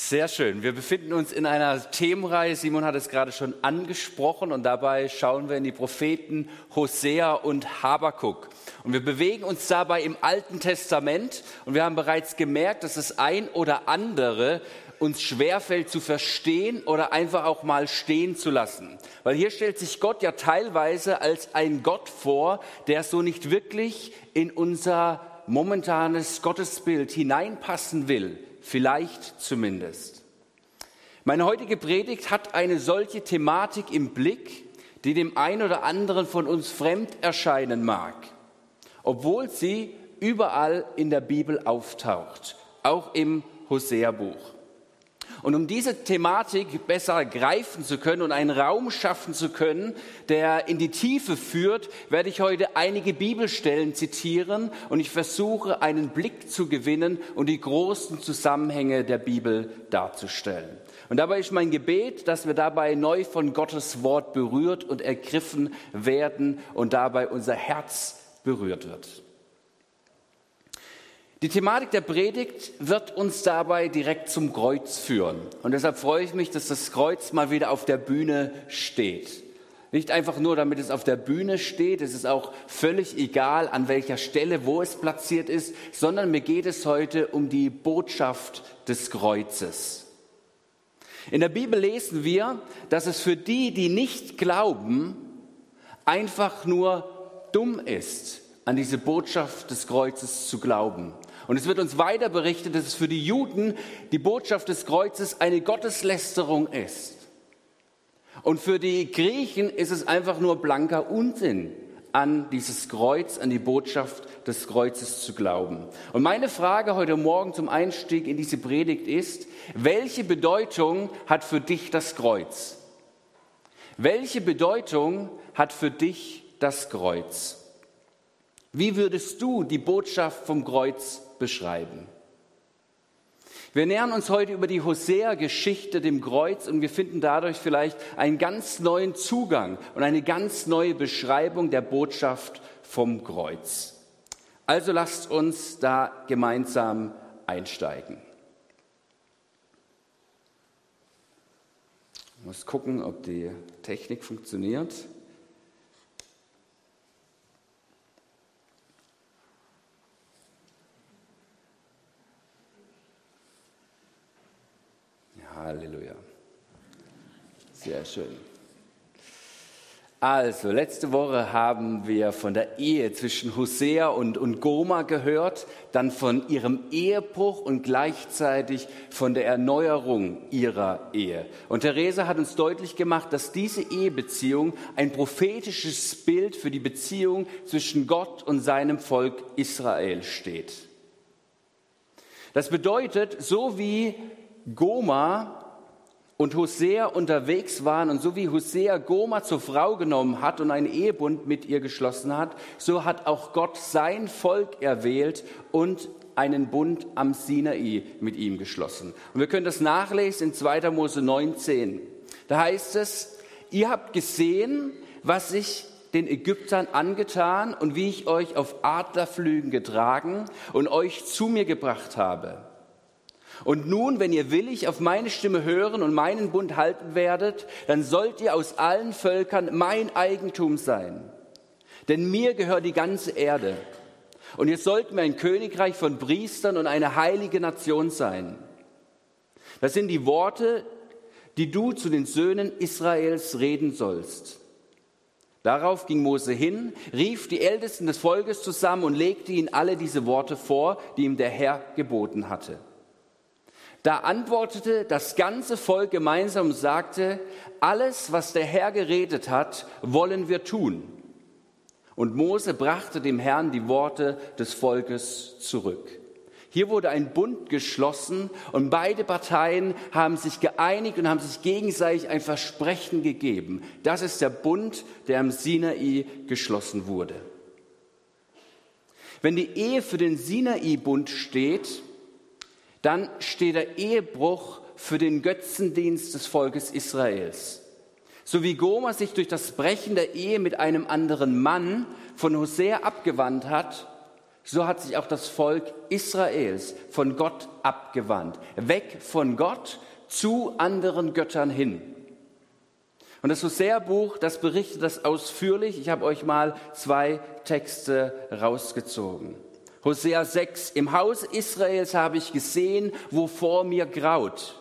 Sehr schön. Wir befinden uns in einer Themenreihe. Simon hat es gerade schon angesprochen und dabei schauen wir in die Propheten Hosea und Habakuk. Und wir bewegen uns dabei im Alten Testament und wir haben bereits gemerkt, dass das ein oder andere uns schwerfällt zu verstehen oder einfach auch mal stehen zu lassen. Weil hier stellt sich Gott ja teilweise als ein Gott vor, der so nicht wirklich in unser momentanes Gottesbild hineinpassen will vielleicht zumindest. Meine heutige Predigt hat eine solche Thematik im Blick, die dem einen oder anderen von uns fremd erscheinen mag, obwohl sie überall in der Bibel auftaucht, auch im Hosea-Buch. Und um diese Thematik besser greifen zu können und einen Raum schaffen zu können, der in die Tiefe führt, werde ich heute einige Bibelstellen zitieren und ich versuche einen Blick zu gewinnen und die großen Zusammenhänge der Bibel darzustellen. Und dabei ist mein Gebet, dass wir dabei neu von Gottes Wort berührt und ergriffen werden und dabei unser Herz berührt wird. Die Thematik der Predigt wird uns dabei direkt zum Kreuz führen. Und deshalb freue ich mich, dass das Kreuz mal wieder auf der Bühne steht. Nicht einfach nur, damit es auf der Bühne steht, es ist auch völlig egal, an welcher Stelle, wo es platziert ist, sondern mir geht es heute um die Botschaft des Kreuzes. In der Bibel lesen wir, dass es für die, die nicht glauben, einfach nur dumm ist, an diese Botschaft des Kreuzes zu glauben. Und es wird uns weiter berichtet, dass es für die Juden die Botschaft des Kreuzes eine Gotteslästerung ist. Und für die Griechen ist es einfach nur blanker Unsinn, an dieses Kreuz, an die Botschaft des Kreuzes zu glauben. Und meine Frage heute Morgen zum Einstieg in diese Predigt ist, welche Bedeutung hat für dich das Kreuz? Welche Bedeutung hat für dich das Kreuz? Wie würdest du die Botschaft vom Kreuz beschreiben? Wir nähern uns heute über die Hosea-Geschichte dem Kreuz und wir finden dadurch vielleicht einen ganz neuen Zugang und eine ganz neue Beschreibung der Botschaft vom Kreuz. Also lasst uns da gemeinsam einsteigen. Ich muss gucken, ob die Technik funktioniert. Halleluja. Sehr schön. Also, letzte Woche haben wir von der Ehe zwischen Hosea und, und Goma gehört, dann von ihrem Ehebruch und gleichzeitig von der Erneuerung ihrer Ehe. Und Therese hat uns deutlich gemacht, dass diese Ehebeziehung ein prophetisches Bild für die Beziehung zwischen Gott und seinem Volk Israel steht. Das bedeutet, so wie Goma und Hosea unterwegs waren und so wie Hosea Goma zur Frau genommen hat und einen Ehebund mit ihr geschlossen hat, so hat auch Gott sein Volk erwählt und einen Bund am Sinai mit ihm geschlossen. Und wir können das nachlesen in 2. Mose 19. Da heißt es, ihr habt gesehen, was ich den Ägyptern angetan und wie ich euch auf Adlerflügen getragen und euch zu mir gebracht habe. Und nun, wenn ihr willig auf meine Stimme hören und meinen Bund halten werdet, dann sollt ihr aus allen Völkern mein Eigentum sein. Denn mir gehört die ganze Erde. Und ihr sollt mir ein Königreich von Priestern und eine heilige Nation sein. Das sind die Worte, die du zu den Söhnen Israels reden sollst. Darauf ging Mose hin, rief die Ältesten des Volkes zusammen und legte ihnen alle diese Worte vor, die ihm der Herr geboten hatte. Da antwortete das ganze Volk gemeinsam und sagte, alles, was der Herr geredet hat, wollen wir tun. Und Mose brachte dem Herrn die Worte des Volkes zurück. Hier wurde ein Bund geschlossen und beide Parteien haben sich geeinigt und haben sich gegenseitig ein Versprechen gegeben. Das ist der Bund, der am Sinai geschlossen wurde. Wenn die Ehe für den Sinai-Bund steht, dann steht der Ehebruch für den Götzendienst des Volkes Israels. So wie Goma sich durch das Brechen der Ehe mit einem anderen Mann von Hosea abgewandt hat, so hat sich auch das Volk Israels von Gott abgewandt. Weg von Gott zu anderen Göttern hin. Und das Hosea-Buch, das berichtet das ausführlich. Ich habe euch mal zwei Texte rausgezogen. Hosea 6. Im Haus Israels habe ich gesehen, wo vor mir graut.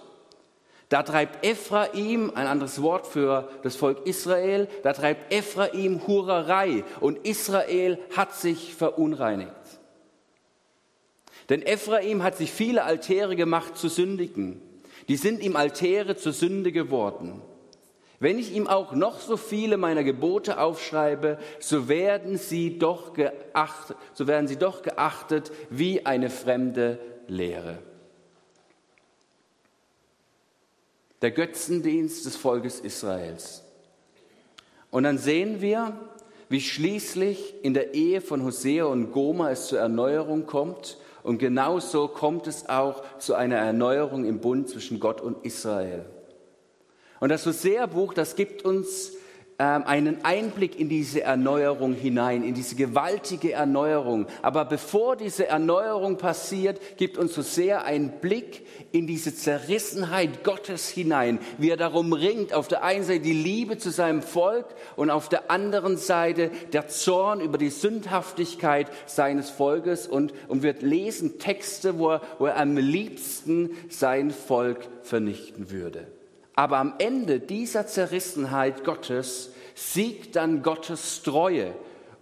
Da treibt Ephraim, ein anderes Wort für das Volk Israel, da treibt Ephraim Hurerei und Israel hat sich verunreinigt. Denn Ephraim hat sich viele Altäre gemacht zu sündigen. Die sind ihm Altäre zur Sünde geworden. Wenn ich ihm auch noch so viele meiner Gebote aufschreibe, so werden sie doch geachtet, so werden sie doch geachtet wie eine fremde Lehre. Der Götzendienst des Volkes Israels. Und dann sehen wir, wie schließlich in der Ehe von Hosea und Goma es zur Erneuerung kommt und genauso kommt es auch zu einer Erneuerung im Bund zwischen Gott und Israel. Und das Hosea-Buch, das gibt uns ähm, einen Einblick in diese Erneuerung hinein, in diese gewaltige Erneuerung. Aber bevor diese Erneuerung passiert, gibt uns so sehr einen Blick in diese Zerrissenheit Gottes hinein, wie er darum ringt, auf der einen Seite die Liebe zu seinem Volk und auf der anderen Seite der Zorn über die Sündhaftigkeit seines Volkes und, und wird lesen Texte, wo er, wo er am liebsten sein Volk vernichten würde. Aber am Ende dieser Zerrissenheit Gottes siegt dann Gottes Treue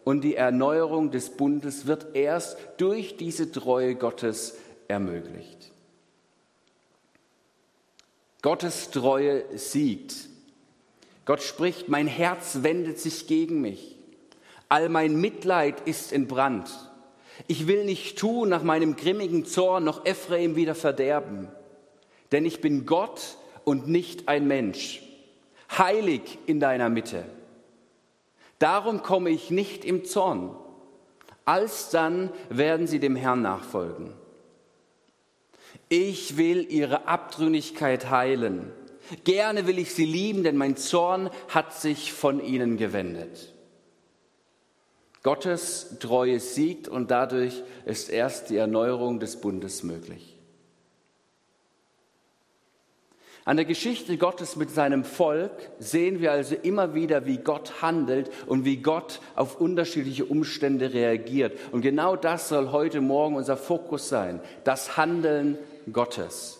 und die Erneuerung des Bundes wird erst durch diese Treue Gottes ermöglicht. Gottes Treue siegt. Gott spricht, mein Herz wendet sich gegen mich. All mein Mitleid ist in Brand. Ich will nicht tun nach meinem grimmigen Zorn noch Ephraim wieder verderben. Denn ich bin Gott, und nicht ein Mensch, heilig in deiner Mitte. Darum komme ich nicht im Zorn. Alsdann werden sie dem Herrn nachfolgen. Ich will ihre Abtrünnigkeit heilen. Gerne will ich sie lieben, denn mein Zorn hat sich von ihnen gewendet. Gottes Treue siegt und dadurch ist erst die Erneuerung des Bundes möglich. An der Geschichte Gottes mit seinem Volk sehen wir also immer wieder, wie Gott handelt und wie Gott auf unterschiedliche Umstände reagiert. Und genau das soll heute Morgen unser Fokus sein, das Handeln Gottes.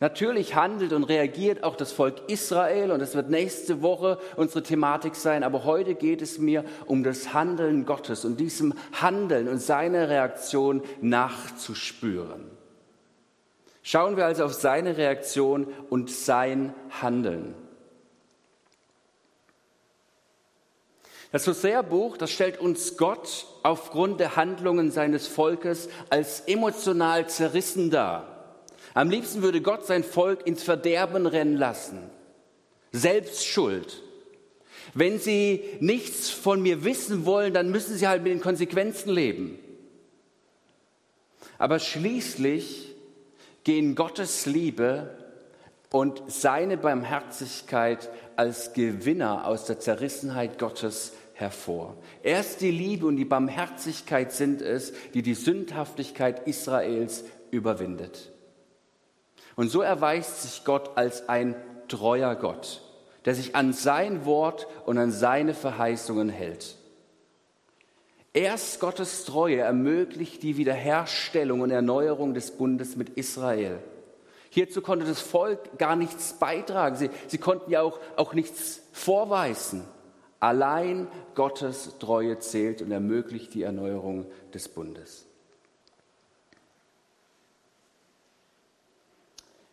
Natürlich handelt und reagiert auch das Volk Israel und das wird nächste Woche unsere Thematik sein, aber heute geht es mir um das Handeln Gottes und diesem Handeln und seine Reaktion nachzuspüren. Schauen wir also auf seine Reaktion und sein Handeln. Das Hosea-Buch, das stellt uns Gott aufgrund der Handlungen seines Volkes als emotional zerrissen dar. Am liebsten würde Gott sein Volk ins Verderben rennen lassen. Selbstschuld. Wenn sie nichts von mir wissen wollen, dann müssen sie halt mit den Konsequenzen leben. Aber schließlich gehen Gottes Liebe und seine Barmherzigkeit als Gewinner aus der Zerrissenheit Gottes hervor. Erst die Liebe und die Barmherzigkeit sind es, die die Sündhaftigkeit Israels überwindet. Und so erweist sich Gott als ein treuer Gott, der sich an sein Wort und an seine Verheißungen hält. Erst Gottes Treue ermöglicht die Wiederherstellung und Erneuerung des Bundes mit Israel. Hierzu konnte das Volk gar nichts beitragen. Sie, sie konnten ja auch, auch nichts vorweisen. Allein Gottes Treue zählt und ermöglicht die Erneuerung des Bundes.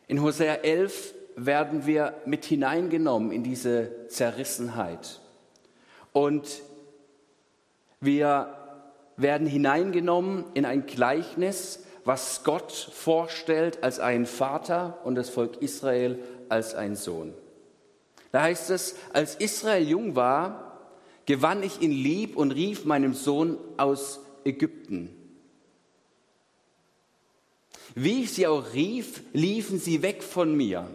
In Hosea 11 werden wir mit hineingenommen in diese Zerrissenheit. Und wir werden hineingenommen in ein Gleichnis, was Gott vorstellt als einen Vater und das Volk Israel als einen Sohn. Da heißt es, als Israel jung war, gewann ich ihn lieb und rief meinem Sohn aus Ägypten. Wie ich sie auch rief, liefen sie weg von mir.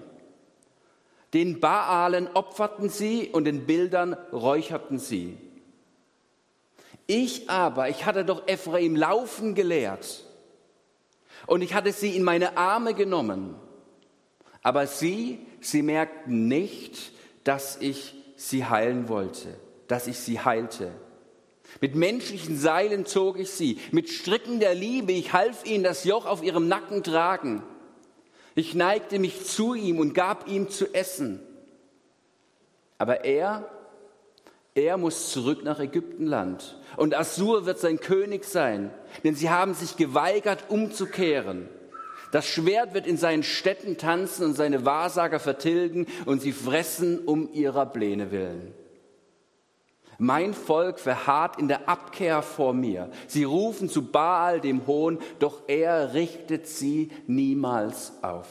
Den Baalen opferten sie und den Bildern räucherten sie. Ich aber, ich hatte doch Ephraim laufen gelehrt und ich hatte sie in meine Arme genommen. Aber sie, sie merkten nicht, dass ich sie heilen wollte, dass ich sie heilte. Mit menschlichen Seilen zog ich sie, mit Stricken der Liebe, ich half ihnen das Joch auf ihrem Nacken tragen. Ich neigte mich zu ihm und gab ihm zu essen. Aber er, er muss zurück nach Ägyptenland. Und Assur wird sein König sein, denn sie haben sich geweigert, umzukehren. Das Schwert wird in seinen Städten tanzen und seine Wahrsager vertilgen und sie fressen um ihrer Pläne willen. Mein Volk verharrt in der Abkehr vor mir. Sie rufen zu Baal, dem Hohn, doch er richtet sie niemals auf.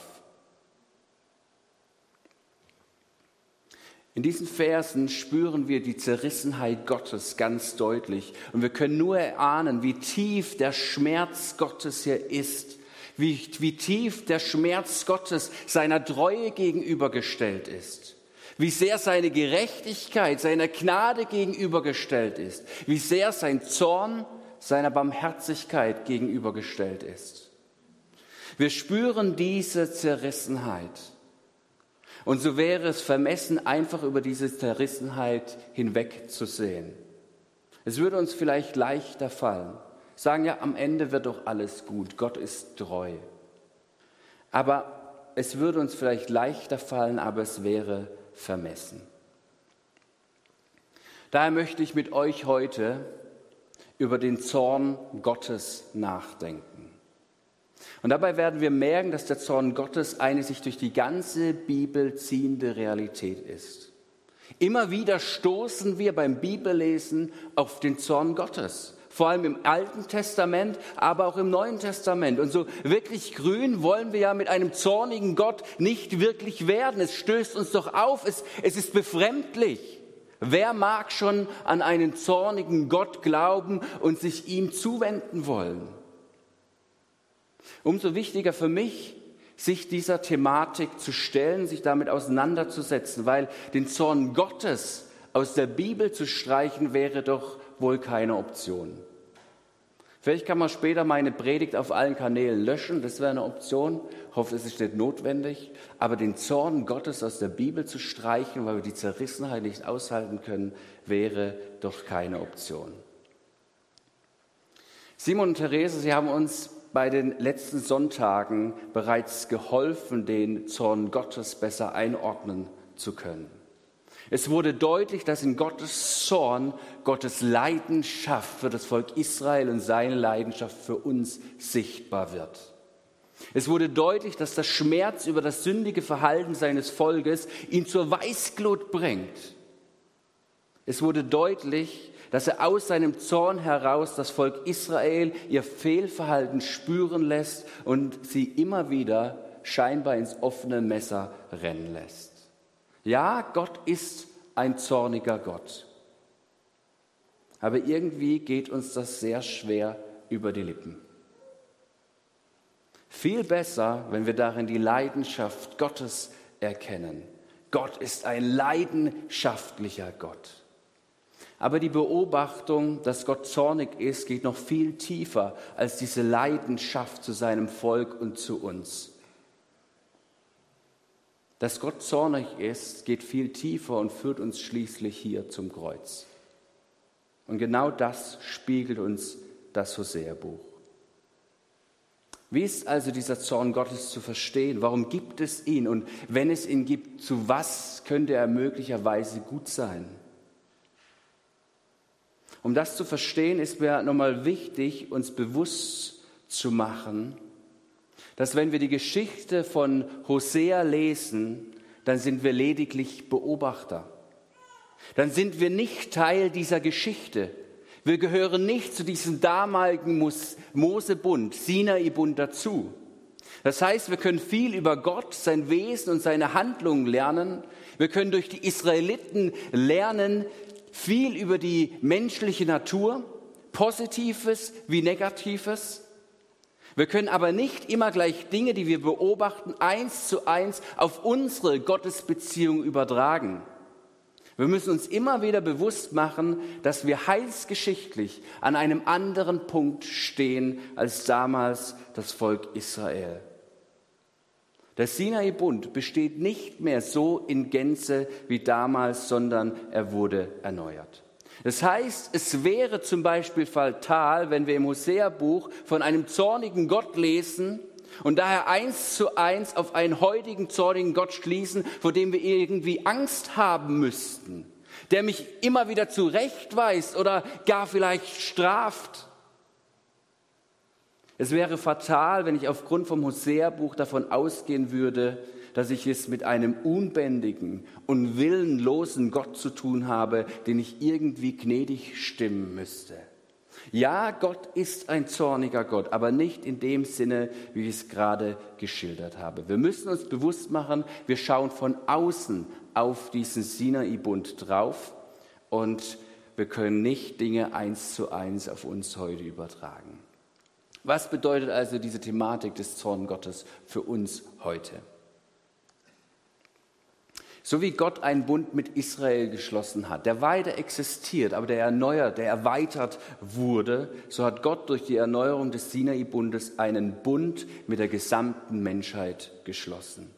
In diesen Versen spüren wir die Zerrissenheit Gottes ganz deutlich. Und wir können nur erahnen, wie tief der Schmerz Gottes hier ist, wie, wie tief der Schmerz Gottes seiner Treue gegenübergestellt ist wie sehr seine Gerechtigkeit seiner Gnade gegenübergestellt ist, wie sehr sein Zorn seiner Barmherzigkeit gegenübergestellt ist. Wir spüren diese Zerrissenheit. Und so wäre es vermessen, einfach über diese Zerrissenheit hinwegzusehen. Es würde uns vielleicht leichter fallen. Sagen ja, am Ende wird doch alles gut. Gott ist treu. Aber es würde uns vielleicht leichter fallen, aber es wäre vermessen. Daher möchte ich mit euch heute über den Zorn Gottes nachdenken. Und dabei werden wir merken, dass der Zorn Gottes eine sich durch die ganze Bibel ziehende Realität ist. Immer wieder stoßen wir beim Bibellesen auf den Zorn Gottes vor allem im Alten Testament, aber auch im Neuen Testament. Und so wirklich grün wollen wir ja mit einem zornigen Gott nicht wirklich werden. Es stößt uns doch auf, es, es ist befremdlich. Wer mag schon an einen zornigen Gott glauben und sich ihm zuwenden wollen? Umso wichtiger für mich, sich dieser Thematik zu stellen, sich damit auseinanderzusetzen, weil den Zorn Gottes aus der Bibel zu streichen wäre doch wohl keine Option. Vielleicht kann man später meine Predigt auf allen Kanälen löschen, das wäre eine Option. Ich hoffe, es ist nicht notwendig. Aber den Zorn Gottes aus der Bibel zu streichen, weil wir die Zerrissenheit nicht aushalten können, wäre doch keine Option. Simon und Therese, Sie haben uns bei den letzten Sonntagen bereits geholfen, den Zorn Gottes besser einordnen zu können. Es wurde deutlich, dass in Gottes Zorn Gottes Leidenschaft für das Volk Israel und seine Leidenschaft für uns sichtbar wird. Es wurde deutlich, dass der Schmerz über das sündige Verhalten seines Volkes ihn zur Weißglut bringt. Es wurde deutlich, dass er aus seinem Zorn heraus das Volk Israel ihr Fehlverhalten spüren lässt und sie immer wieder scheinbar ins offene Messer rennen lässt. Ja, Gott ist ein zorniger Gott. Aber irgendwie geht uns das sehr schwer über die Lippen. Viel besser, wenn wir darin die Leidenschaft Gottes erkennen. Gott ist ein leidenschaftlicher Gott. Aber die Beobachtung, dass Gott zornig ist, geht noch viel tiefer als diese Leidenschaft zu seinem Volk und zu uns. Dass Gott zornig ist, geht viel tiefer und führt uns schließlich hier zum Kreuz. Und genau das spiegelt uns das Hosea-Buch. Wie ist also dieser Zorn Gottes zu verstehen? Warum gibt es ihn? Und wenn es ihn gibt, zu was könnte er möglicherweise gut sein? Um das zu verstehen, ist mir nochmal wichtig, uns bewusst zu machen, dass wenn wir die Geschichte von Hosea lesen, dann sind wir lediglich Beobachter. Dann sind wir nicht Teil dieser Geschichte. Wir gehören nicht zu diesem damaligen Mosebund, Sinai-Bund dazu. Das heißt, wir können viel über Gott, sein Wesen und seine Handlungen lernen. Wir können durch die Israeliten lernen, viel über die menschliche Natur, Positives wie Negatives. Wir können aber nicht immer gleich Dinge, die wir beobachten, eins zu eins auf unsere Gottesbeziehung übertragen. Wir müssen uns immer wieder bewusst machen, dass wir heilsgeschichtlich an einem anderen Punkt stehen als damals das Volk Israel. Der Sinai-Bund besteht nicht mehr so in Gänze wie damals, sondern er wurde erneuert. Das heißt, es wäre zum Beispiel fatal, wenn wir im Hosea-Buch von einem zornigen Gott lesen und daher eins zu eins auf einen heutigen zornigen Gott schließen, vor dem wir irgendwie Angst haben müssten, der mich immer wieder zurechtweist oder gar vielleicht straft. Es wäre fatal, wenn ich aufgrund vom Hosea-Buch davon ausgehen würde, dass ich es mit einem unbändigen und willenlosen Gott zu tun habe, den ich irgendwie gnädig stimmen müsste. Ja, Gott ist ein zorniger Gott, aber nicht in dem Sinne, wie ich es gerade geschildert habe. Wir müssen uns bewusst machen, wir schauen von außen auf diesen Sinai-Bund drauf und wir können nicht Dinge eins zu eins auf uns heute übertragen. Was bedeutet also diese Thematik des Zorn Gottes für uns heute? So wie Gott einen Bund mit Israel geschlossen hat, der weiter existiert, aber der erneuert, der erweitert wurde, so hat Gott durch die Erneuerung des Sinai-Bundes einen Bund mit der gesamten Menschheit geschlossen.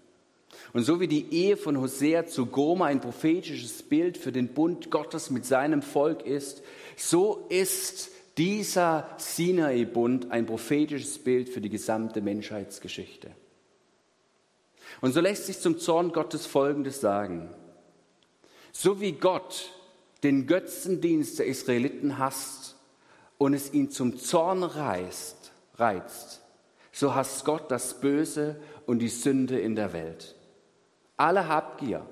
Und so wie die Ehe von Hosea zu Goma ein prophetisches Bild für den Bund Gottes mit seinem Volk ist, so ist dieser Sinai-Bund ein prophetisches Bild für die gesamte Menschheitsgeschichte. Und so lässt sich zum Zorn Gottes Folgendes sagen. So wie Gott den Götzendienst der Israeliten hasst und es ihn zum Zorn reißt, reizt, so hasst Gott das Böse und die Sünde in der Welt. Alle Habgier,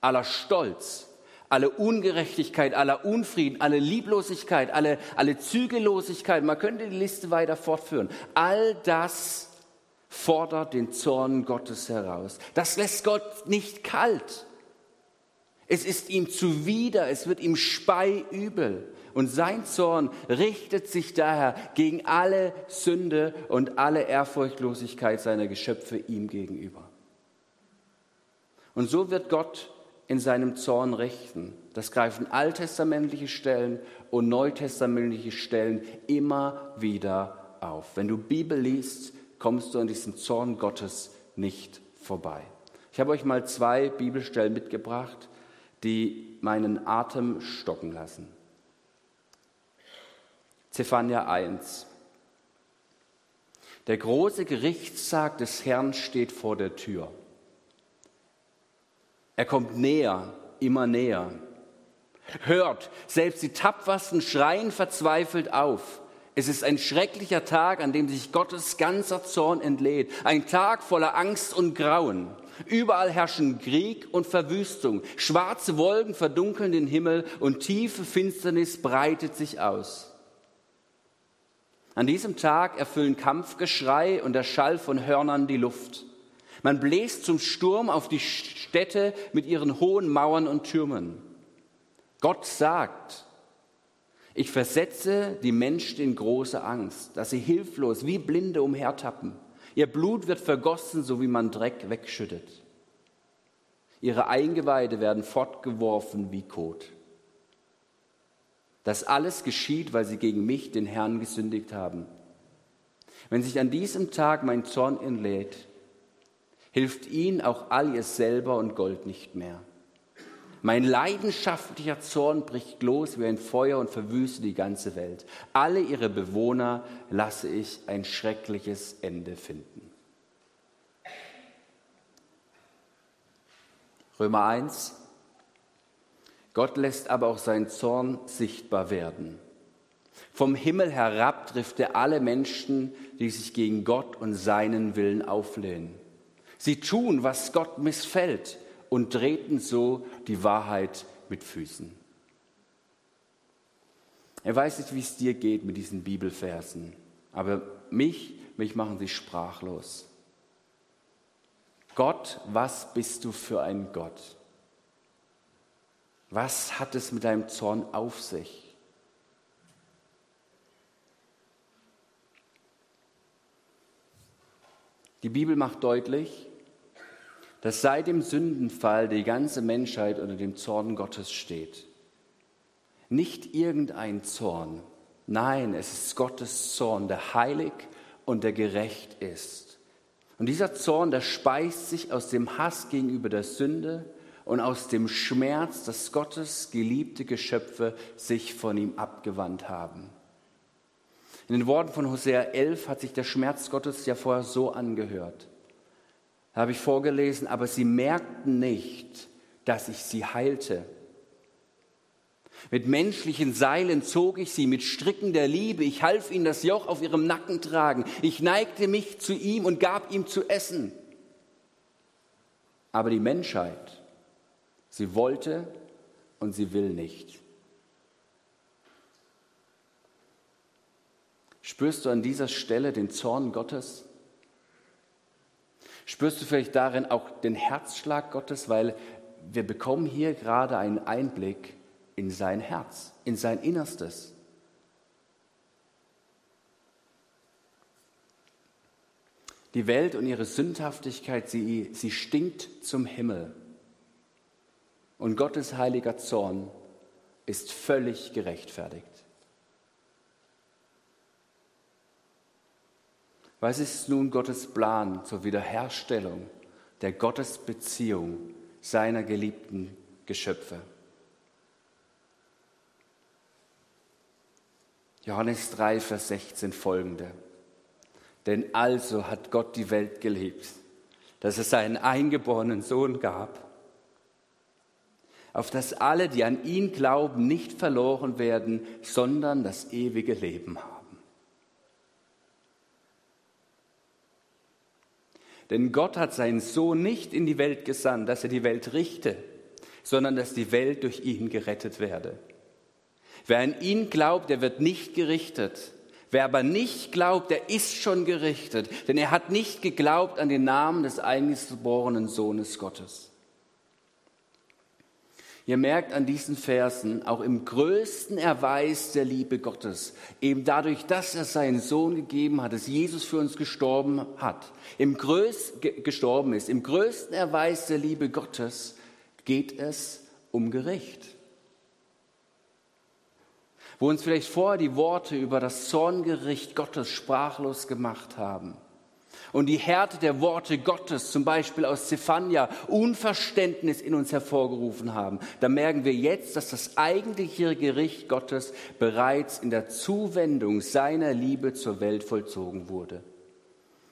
aller Stolz, alle Ungerechtigkeit, aller Unfrieden, alle Lieblosigkeit, alle, alle Zügellosigkeit, man könnte die Liste weiter fortführen. All das fordert den Zorn Gottes heraus. Das lässt Gott nicht kalt. Es ist ihm zuwider, es wird ihm speiübel. Und sein Zorn richtet sich daher gegen alle Sünde und alle Ehrfurchtlosigkeit seiner Geschöpfe ihm gegenüber. Und so wird Gott in seinem Zorn richten. Das greifen alttestamentliche Stellen und neutestamentliche Stellen immer wieder auf. Wenn du Bibel liest, kommst du an diesem Zorn Gottes nicht vorbei. Ich habe euch mal zwei Bibelstellen mitgebracht, die meinen Atem stocken lassen. Zephania 1. Der große Gerichtstag des Herrn steht vor der Tür. Er kommt näher, immer näher. Hört, selbst die Tapfersten schreien verzweifelt auf. Es ist ein schrecklicher Tag, an dem sich Gottes ganzer Zorn entlädt. Ein Tag voller Angst und Grauen. Überall herrschen Krieg und Verwüstung. Schwarze Wolken verdunkeln den Himmel und tiefe Finsternis breitet sich aus. An diesem Tag erfüllen Kampfgeschrei und der Schall von Hörnern die Luft. Man bläst zum Sturm auf die Städte mit ihren hohen Mauern und Türmen. Gott sagt, ich versetze die Menschen in große Angst, dass sie hilflos wie Blinde umhertappen. Ihr Blut wird vergossen, so wie man Dreck wegschüttet. Ihre Eingeweide werden fortgeworfen wie Kot. Das alles geschieht, weil sie gegen mich, den Herrn, gesündigt haben. Wenn sich an diesem Tag mein Zorn entlädt, hilft ihnen auch all ihr Selber und Gold nicht mehr. Mein leidenschaftlicher Zorn bricht los wie ein Feuer und verwüste die ganze Welt. Alle ihre Bewohner lasse ich ein schreckliches Ende finden. Römer 1. Gott lässt aber auch seinen Zorn sichtbar werden. Vom Himmel herab trifft er alle Menschen, die sich gegen Gott und seinen Willen auflehnen. Sie tun, was Gott missfällt und treten so die Wahrheit mit Füßen. Er weiß nicht, wie es dir geht mit diesen Bibelversen, aber mich, mich machen sie sprachlos. Gott, was bist du für ein Gott? Was hat es mit deinem Zorn auf sich? Die Bibel macht deutlich, dass seit dem Sündenfall die ganze Menschheit unter dem Zorn Gottes steht. Nicht irgendein Zorn, nein, es ist Gottes Zorn, der heilig und der gerecht ist. Und dieser Zorn, der speist sich aus dem Hass gegenüber der Sünde und aus dem Schmerz, dass Gottes geliebte Geschöpfe sich von ihm abgewandt haben. In den Worten von Hosea 11 hat sich der Schmerz Gottes ja vorher so angehört habe ich vorgelesen, aber sie merkten nicht, dass ich sie heilte. Mit menschlichen Seilen zog ich sie, mit Stricken der Liebe. Ich half ihnen das Joch auf ihrem Nacken tragen. Ich neigte mich zu ihm und gab ihm zu essen. Aber die Menschheit, sie wollte und sie will nicht. Spürst du an dieser Stelle den Zorn Gottes? Spürst du vielleicht darin auch den Herzschlag Gottes, weil wir bekommen hier gerade einen Einblick in sein Herz, in sein Innerstes. Die Welt und ihre Sündhaftigkeit, sie, sie stinkt zum Himmel. Und Gottes heiliger Zorn ist völlig gerechtfertigt. Was ist nun Gottes Plan zur Wiederherstellung der Gottesbeziehung seiner geliebten Geschöpfe? Johannes 3, Vers 16 folgende. Denn also hat Gott die Welt geliebt, dass es seinen eingeborenen Sohn gab, auf dass alle, die an ihn glauben, nicht verloren werden, sondern das ewige Leben haben. Denn Gott hat seinen Sohn nicht in die Welt gesandt, dass er die Welt richte, sondern dass die Welt durch ihn gerettet werde. Wer an ihn glaubt, der wird nicht gerichtet. Wer aber nicht glaubt, der ist schon gerichtet, denn er hat nicht geglaubt an den Namen des eingeborenen Sohnes Gottes. Ihr merkt an diesen Versen auch im größten Erweis der Liebe Gottes, eben dadurch, dass er seinen Sohn gegeben hat, dass Jesus für uns gestorben hat, im größ, gestorben ist, im größten Erweis der Liebe Gottes geht es um Gericht. Wo uns vielleicht vorher die Worte über das Zorngericht Gottes sprachlos gemacht haben, und die Härte der Worte Gottes, zum Beispiel aus Zephania, Unverständnis in uns hervorgerufen haben, da merken wir jetzt, dass das eigentliche Gericht Gottes bereits in der Zuwendung seiner Liebe zur Welt vollzogen wurde.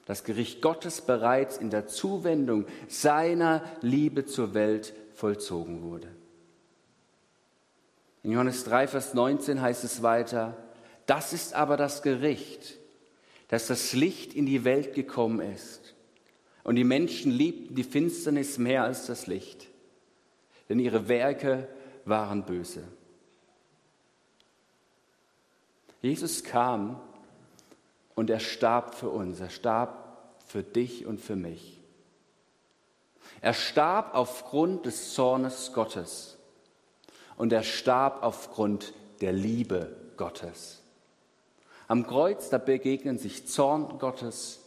Das Gericht Gottes bereits in der Zuwendung seiner Liebe zur Welt vollzogen wurde. In Johannes 3, Vers 19 heißt es weiter, das ist aber das Gericht, dass das Licht in die Welt gekommen ist. Und die Menschen liebten die Finsternis mehr als das Licht, denn ihre Werke waren böse. Jesus kam und er starb für uns, er starb für dich und für mich. Er starb aufgrund des Zornes Gottes und er starb aufgrund der Liebe Gottes. Am Kreuz, da begegnen sich Zorn Gottes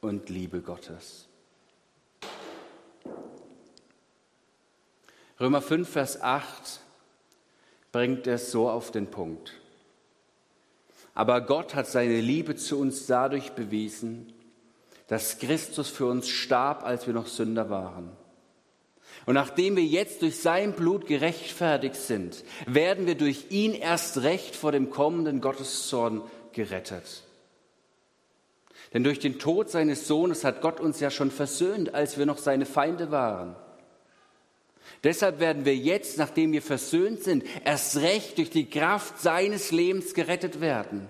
und Liebe Gottes. Römer 5, Vers 8 bringt es so auf den Punkt. Aber Gott hat seine Liebe zu uns dadurch bewiesen, dass Christus für uns starb, als wir noch Sünder waren. Und nachdem wir jetzt durch sein Blut gerechtfertigt sind, werden wir durch ihn erst recht vor dem kommenden Gotteszorn gerettet. Denn durch den Tod seines Sohnes hat Gott uns ja schon versöhnt, als wir noch seine Feinde waren. Deshalb werden wir jetzt, nachdem wir versöhnt sind, erst recht durch die Kraft seines Lebens gerettet werden.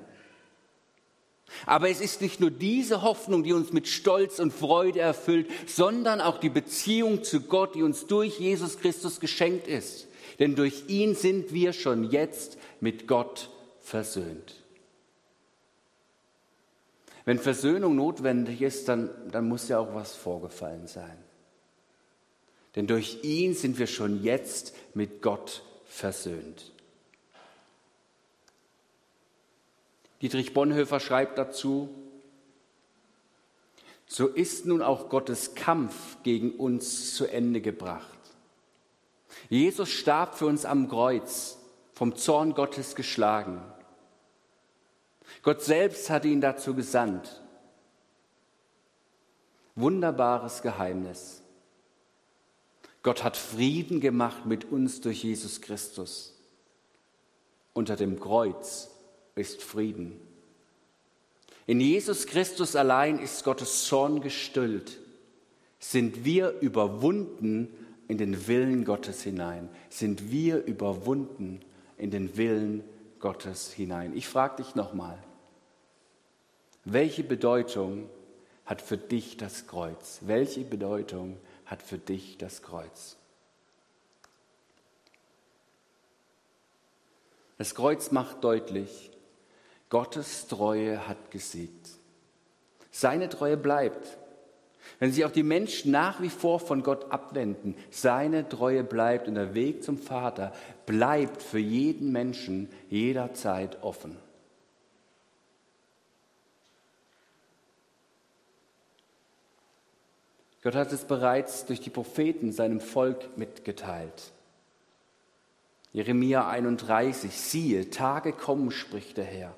Aber es ist nicht nur diese Hoffnung, die uns mit Stolz und Freude erfüllt, sondern auch die Beziehung zu Gott, die uns durch Jesus Christus geschenkt ist. Denn durch ihn sind wir schon jetzt mit Gott versöhnt. Wenn Versöhnung notwendig ist, dann, dann muss ja auch was vorgefallen sein. Denn durch ihn sind wir schon jetzt mit Gott versöhnt. Dietrich Bonhoeffer schreibt dazu, so ist nun auch Gottes Kampf gegen uns zu Ende gebracht. Jesus starb für uns am Kreuz, vom Zorn Gottes geschlagen. Gott selbst hat ihn dazu gesandt. Wunderbares Geheimnis. Gott hat Frieden gemacht mit uns durch Jesus Christus. Unter dem Kreuz ist Frieden. In Jesus Christus allein ist Gottes Zorn gestillt. Sind wir überwunden in den Willen Gottes hinein? Sind wir überwunden in den Willen Gottes hinein? Ich frage dich nochmal, welche Bedeutung hat für dich das Kreuz? Welche Bedeutung hat für dich das Kreuz? Das Kreuz macht deutlich, Gottes Treue hat gesiegt. Seine Treue bleibt. Wenn sich auch die Menschen nach wie vor von Gott abwenden, seine Treue bleibt und der Weg zum Vater bleibt für jeden Menschen jederzeit offen. Gott hat es bereits durch die Propheten seinem Volk mitgeteilt. Jeremia 31, siehe, Tage kommen, spricht der Herr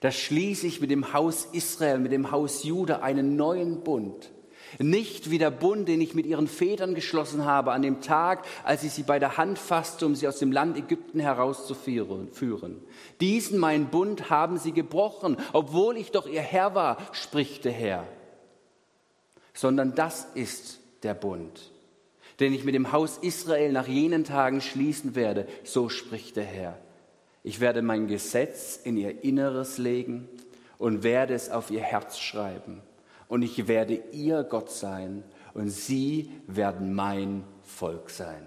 da schließe ich mit dem Haus Israel, mit dem Haus Juda einen neuen Bund. Nicht wie der Bund, den ich mit ihren Vätern geschlossen habe an dem Tag, als ich sie bei der Hand fasste, um sie aus dem Land Ägypten herauszuführen. Diesen mein Bund haben sie gebrochen, obwohl ich doch ihr Herr war, spricht der Herr. Sondern das ist der Bund, den ich mit dem Haus Israel nach jenen Tagen schließen werde, so spricht der Herr. Ich werde mein Gesetz in ihr Inneres legen und werde es auf ihr Herz schreiben. Und ich werde ihr Gott sein und sie werden mein Volk sein.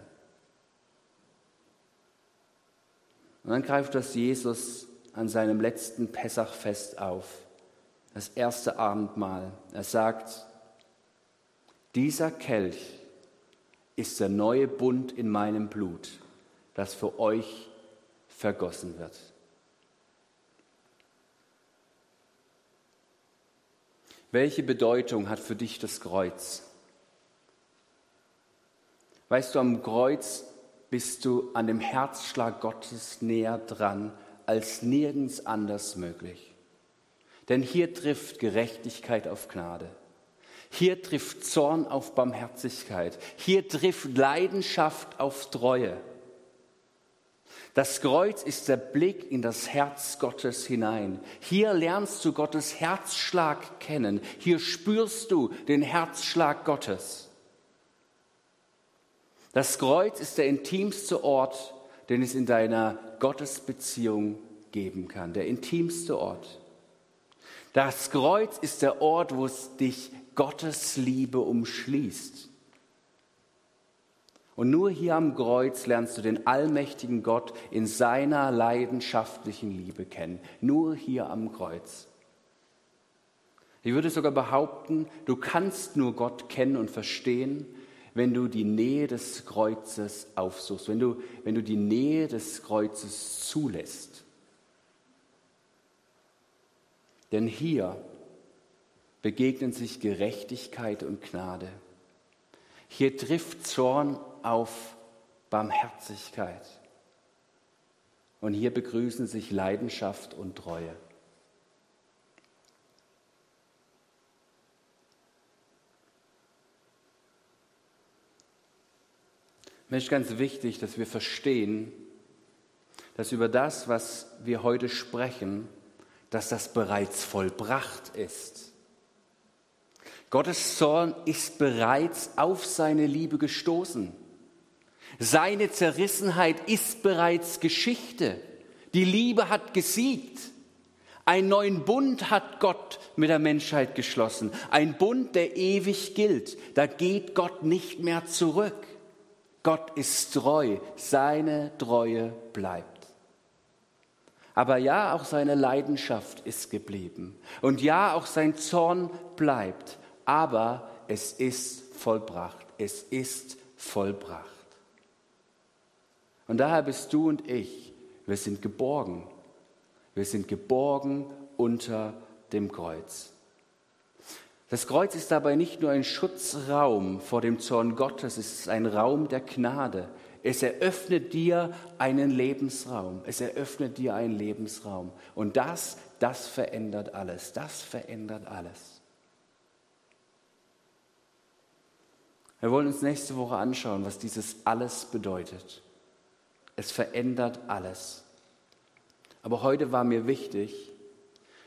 Und dann greift das Jesus an seinem letzten Pessachfest auf, das erste Abendmahl. Er sagt, dieser Kelch ist der neue Bund in meinem Blut, das für euch vergossen wird. Welche Bedeutung hat für dich das Kreuz? Weißt du, am Kreuz bist du an dem Herzschlag Gottes näher dran als nirgends anders möglich. Denn hier trifft Gerechtigkeit auf Gnade. Hier trifft Zorn auf Barmherzigkeit. Hier trifft Leidenschaft auf Treue. Das Kreuz ist der Blick in das Herz Gottes hinein. Hier lernst du Gottes Herzschlag kennen. Hier spürst du den Herzschlag Gottes. Das Kreuz ist der intimste Ort, den es in deiner Gottesbeziehung geben kann. Der intimste Ort. Das Kreuz ist der Ort, wo es dich Gottes Liebe umschließt. Und nur hier am Kreuz lernst du den allmächtigen Gott in seiner leidenschaftlichen Liebe kennen. Nur hier am Kreuz. Ich würde sogar behaupten, du kannst nur Gott kennen und verstehen, wenn du die Nähe des Kreuzes aufsuchst, wenn du, wenn du die Nähe des Kreuzes zulässt. Denn hier begegnen sich Gerechtigkeit und Gnade. Hier trifft Zorn auf Barmherzigkeit. Und hier begrüßen sich Leidenschaft und Treue. Mir ist ganz wichtig, dass wir verstehen, dass über das, was wir heute sprechen, dass das bereits vollbracht ist. Gottes Zorn ist bereits auf seine Liebe gestoßen. Seine Zerrissenheit ist bereits Geschichte. Die Liebe hat gesiegt. Einen neuen Bund hat Gott mit der Menschheit geschlossen. Ein Bund, der ewig gilt. Da geht Gott nicht mehr zurück. Gott ist treu. Seine Treue bleibt. Aber ja, auch seine Leidenschaft ist geblieben. Und ja, auch sein Zorn bleibt. Aber es ist vollbracht. Es ist vollbracht. Und daher bist du und ich, wir sind geborgen. Wir sind geborgen unter dem Kreuz. Das Kreuz ist dabei nicht nur ein Schutzraum vor dem Zorn Gottes, es ist ein Raum der Gnade. Es eröffnet dir einen Lebensraum. Es eröffnet dir einen Lebensraum. Und das, das verändert alles. Das verändert alles. Wir wollen uns nächste Woche anschauen, was dieses alles bedeutet. Es verändert alles. Aber heute war mir wichtig,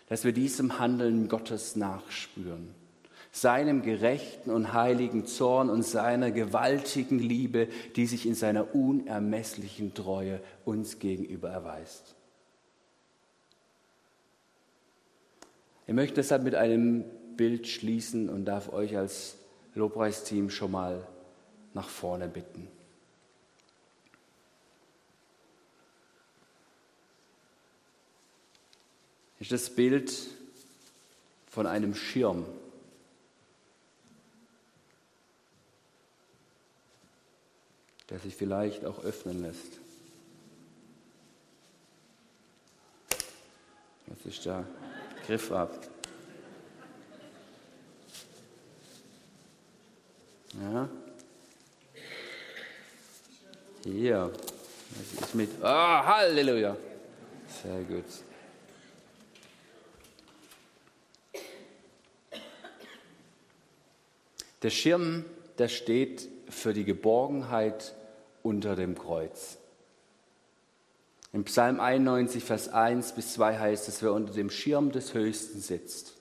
dass wir diesem Handeln Gottes nachspüren, seinem gerechten und heiligen Zorn und seiner gewaltigen Liebe, die sich in seiner unermesslichen Treue uns gegenüber erweist. Ich möchte deshalb mit einem Bild schließen und darf euch als Lobpreisteam schon mal nach vorne bitten. ist das Bild von einem Schirm. der sich vielleicht auch öffnen lässt. Jetzt ist der Griff ab. Ja. Hier. Das ist mit. Oh, Halleluja. Sehr gut. Der Schirm, der steht für die Geborgenheit unter dem Kreuz. Im Psalm 91, Vers 1 bis 2 heißt es, wer unter dem Schirm des Höchsten sitzt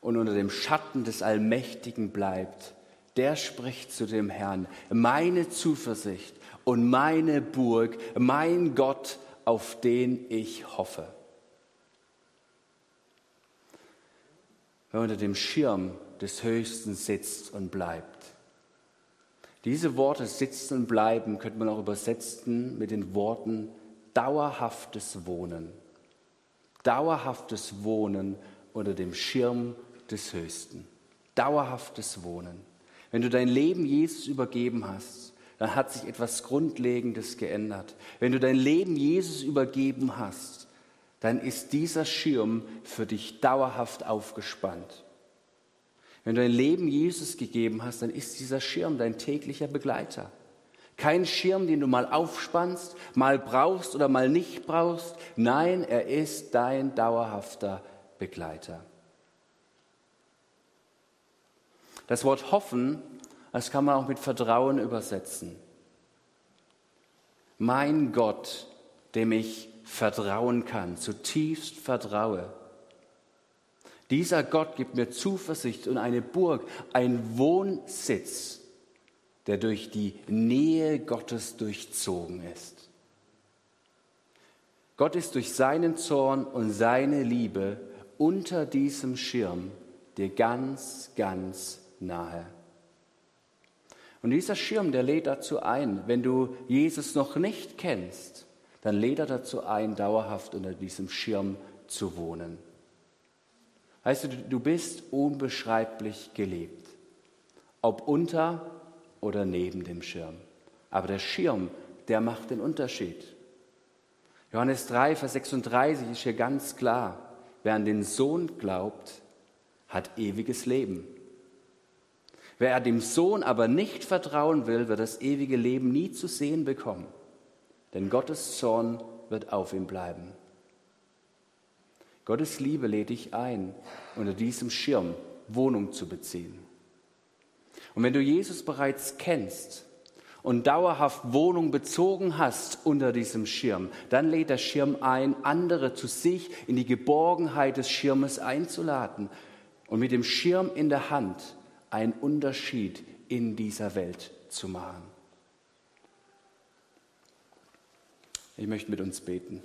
und unter dem Schatten des Allmächtigen bleibt, der spricht zu dem Herrn, meine Zuversicht und meine Burg, mein Gott, auf den ich hoffe. Wer unter dem Schirm des Höchsten sitzt und bleibt. Diese Worte sitzen und bleiben könnte man auch übersetzen mit den Worten dauerhaftes Wohnen. Dauerhaftes Wohnen unter dem Schirm des Höchsten. Dauerhaftes Wohnen. Wenn du dein Leben Jesus übergeben hast, dann hat sich etwas Grundlegendes geändert. Wenn du dein Leben Jesus übergeben hast, dann ist dieser Schirm für dich dauerhaft aufgespannt. Wenn du dein Leben Jesus gegeben hast, dann ist dieser Schirm dein täglicher Begleiter. Kein Schirm, den du mal aufspannst, mal brauchst oder mal nicht brauchst. Nein, er ist dein dauerhafter Begleiter. Das Wort hoffen, das kann man auch mit Vertrauen übersetzen. Mein Gott, dem ich vertrauen kann, zutiefst vertraue. Dieser Gott gibt mir Zuversicht und eine Burg, ein Wohnsitz, der durch die Nähe Gottes durchzogen ist. Gott ist durch seinen Zorn und seine Liebe unter diesem Schirm dir ganz, ganz nahe. Und dieser Schirm, der lädt dazu ein, wenn du Jesus noch nicht kennst, dann lädt er dazu ein, dauerhaft unter diesem Schirm zu wohnen. Weißt du, du bist unbeschreiblich gelebt, ob unter oder neben dem Schirm. Aber der Schirm, der macht den Unterschied. Johannes 3, Vers 36 ist hier ganz klar. Wer an den Sohn glaubt, hat ewiges Leben. Wer dem Sohn aber nicht vertrauen will, wird das ewige Leben nie zu sehen bekommen. Denn Gottes Zorn wird auf ihm bleiben. Gottes Liebe lädt dich ein, unter diesem Schirm Wohnung zu beziehen. Und wenn du Jesus bereits kennst und dauerhaft Wohnung bezogen hast unter diesem Schirm, dann lädt der Schirm ein, andere zu sich in die Geborgenheit des Schirmes einzuladen und mit dem Schirm in der Hand einen Unterschied in dieser Welt zu machen. Ich möchte mit uns beten.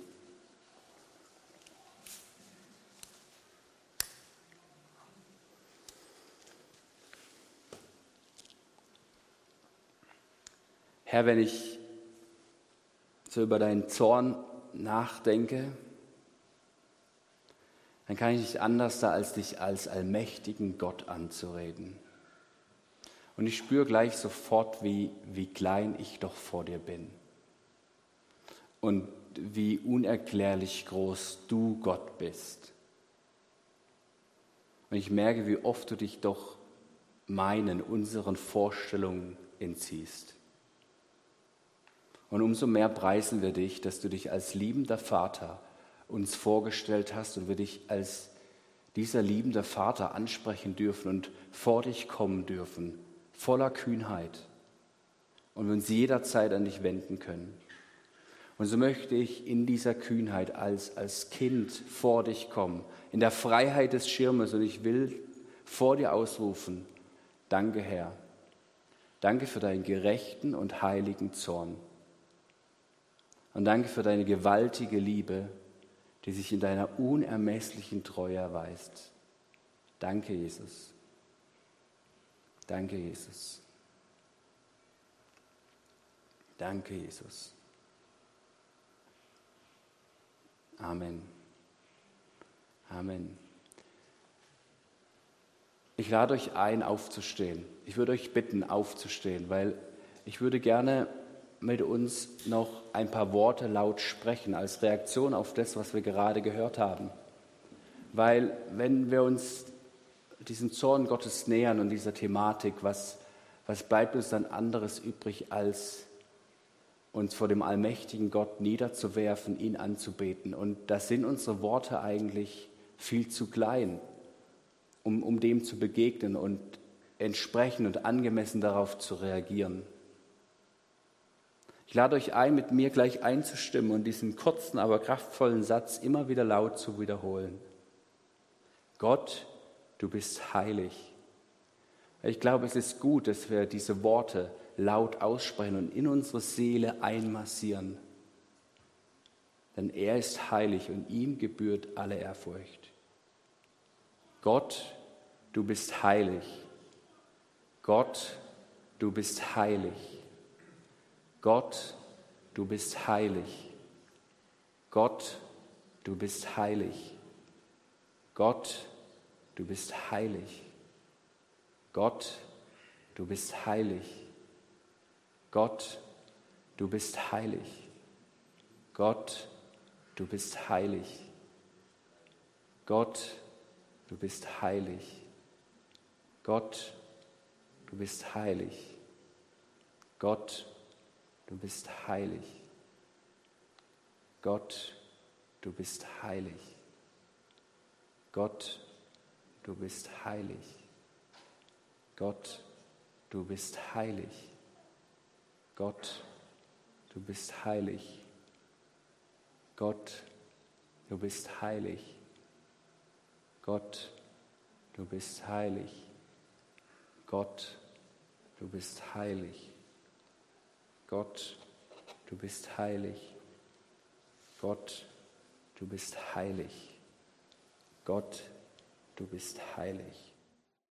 Herr, wenn ich so über deinen Zorn nachdenke, dann kann ich nicht anders da, als dich als allmächtigen Gott anzureden. Und ich spüre gleich sofort, wie, wie klein ich doch vor dir bin. Und wie unerklärlich groß du Gott bist. Und ich merke, wie oft du dich doch meinen, unseren Vorstellungen entziehst. Und umso mehr preisen wir dich, dass du dich als liebender Vater uns vorgestellt hast und wir dich als dieser liebende Vater ansprechen dürfen und vor dich kommen dürfen, voller Kühnheit und wir uns jederzeit an dich wenden können. Und so möchte ich in dieser Kühnheit als, als Kind vor dich kommen, in der Freiheit des Schirmes und ich will vor dir ausrufen, danke Herr, danke für deinen gerechten und heiligen Zorn und danke für deine gewaltige Liebe, die sich in deiner unermesslichen Treue erweist. Danke, Jesus. Danke, Jesus. Danke, Jesus. Amen. Amen. Ich lade euch ein, aufzustehen. Ich würde euch bitten, aufzustehen, weil ich würde gerne mit uns noch ein paar Worte laut sprechen als Reaktion auf das, was wir gerade gehört haben. Weil wenn wir uns diesem Zorn Gottes nähern und dieser Thematik, was, was bleibt uns dann anderes übrig, als uns vor dem allmächtigen Gott niederzuwerfen, ihn anzubeten. Und da sind unsere Worte eigentlich viel zu klein, um, um dem zu begegnen und entsprechend und angemessen darauf zu reagieren. Ich lade euch ein, mit mir gleich einzustimmen und diesen kurzen, aber kraftvollen Satz immer wieder laut zu wiederholen. Gott, du bist heilig. Ich glaube, es ist gut, dass wir diese Worte laut aussprechen und in unsere Seele einmassieren. Denn er ist heilig und ihm gebührt alle Ehrfurcht. Gott, du bist heilig. Gott, du bist heilig. Gott, du bist heilig. Gott, du bist heilig. Gott, du bist heilig. Gott, du bist heilig. Gott, du bist heilig. Gott, du bist heilig. Gott, du bist heilig. Gott, du bist heilig. Gott, du bist heilig. Gott, du bist heilig. Gott, du bist heilig. Gott, du bist heilig. Gott, du bist heilig. Gott, du bist heilig. Gott, du bist heilig. Gott, du bist heilig. Gott, du bist heilig. Gott, du bist heilig. Gott, du bist heilig.